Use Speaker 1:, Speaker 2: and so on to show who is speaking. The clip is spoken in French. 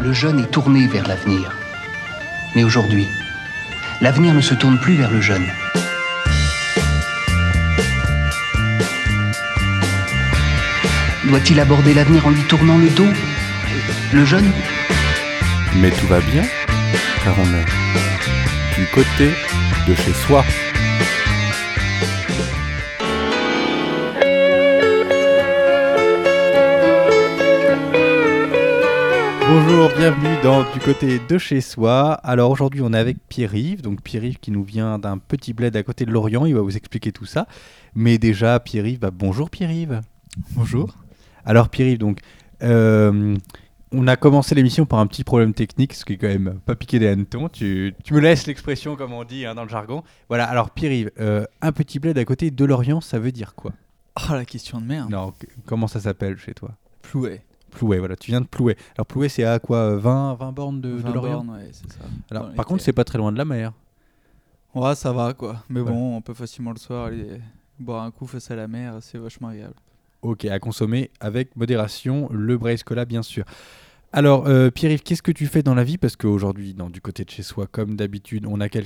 Speaker 1: le jeune est tourné vers l'avenir. Mais aujourd'hui, l'avenir ne se tourne plus vers le jeune. Doit-il aborder l'avenir en lui tournant le dos Le jeune?
Speaker 2: Mais tout va bien, car on est du côté de chez soi. Bonjour, bienvenue dans Du côté de chez soi. Alors aujourd'hui on est avec Pierre-Yves, donc Pierre-Yves qui nous vient d'un petit bled à côté de Lorient, il va vous expliquer tout ça. Mais déjà Pierre-Yves, bah, bonjour Pierre-Yves.
Speaker 3: Bonjour.
Speaker 2: Alors Pierre-Yves, donc euh, on a commencé l'émission par un petit problème technique, ce qui est quand même pas piqué des hannetons. Tu, tu me laisses l'expression comme on dit hein, dans le jargon. Voilà, alors Pierre-Yves, euh, un petit bled à côté de Lorient, ça veut dire quoi?
Speaker 3: Oh la question de merde.
Speaker 2: Non, comment ça s'appelle chez toi?
Speaker 3: Plouet.
Speaker 2: Plouet, voilà, tu viens de Plouet. Alors Plouet, c'est à quoi euh, 20, 20 bornes de, de
Speaker 3: 20
Speaker 2: Lorient
Speaker 3: bornes, ouais, c'est ça.
Speaker 2: Alors, par contre, c'est pas très loin de la mer.
Speaker 3: Ouais, ça va quoi. Mais bon, on peut facilement le soir aller boire un coup face à la mer, c'est vachement agréable.
Speaker 2: Ok, à consommer avec modération, le Braise Cola bien sûr. Alors, euh, Pierre-Yves, qu'est-ce que tu fais dans la vie? Parce qu'aujourd'hui, dans du côté de chez soi, comme d'habitude, on a quelqu'un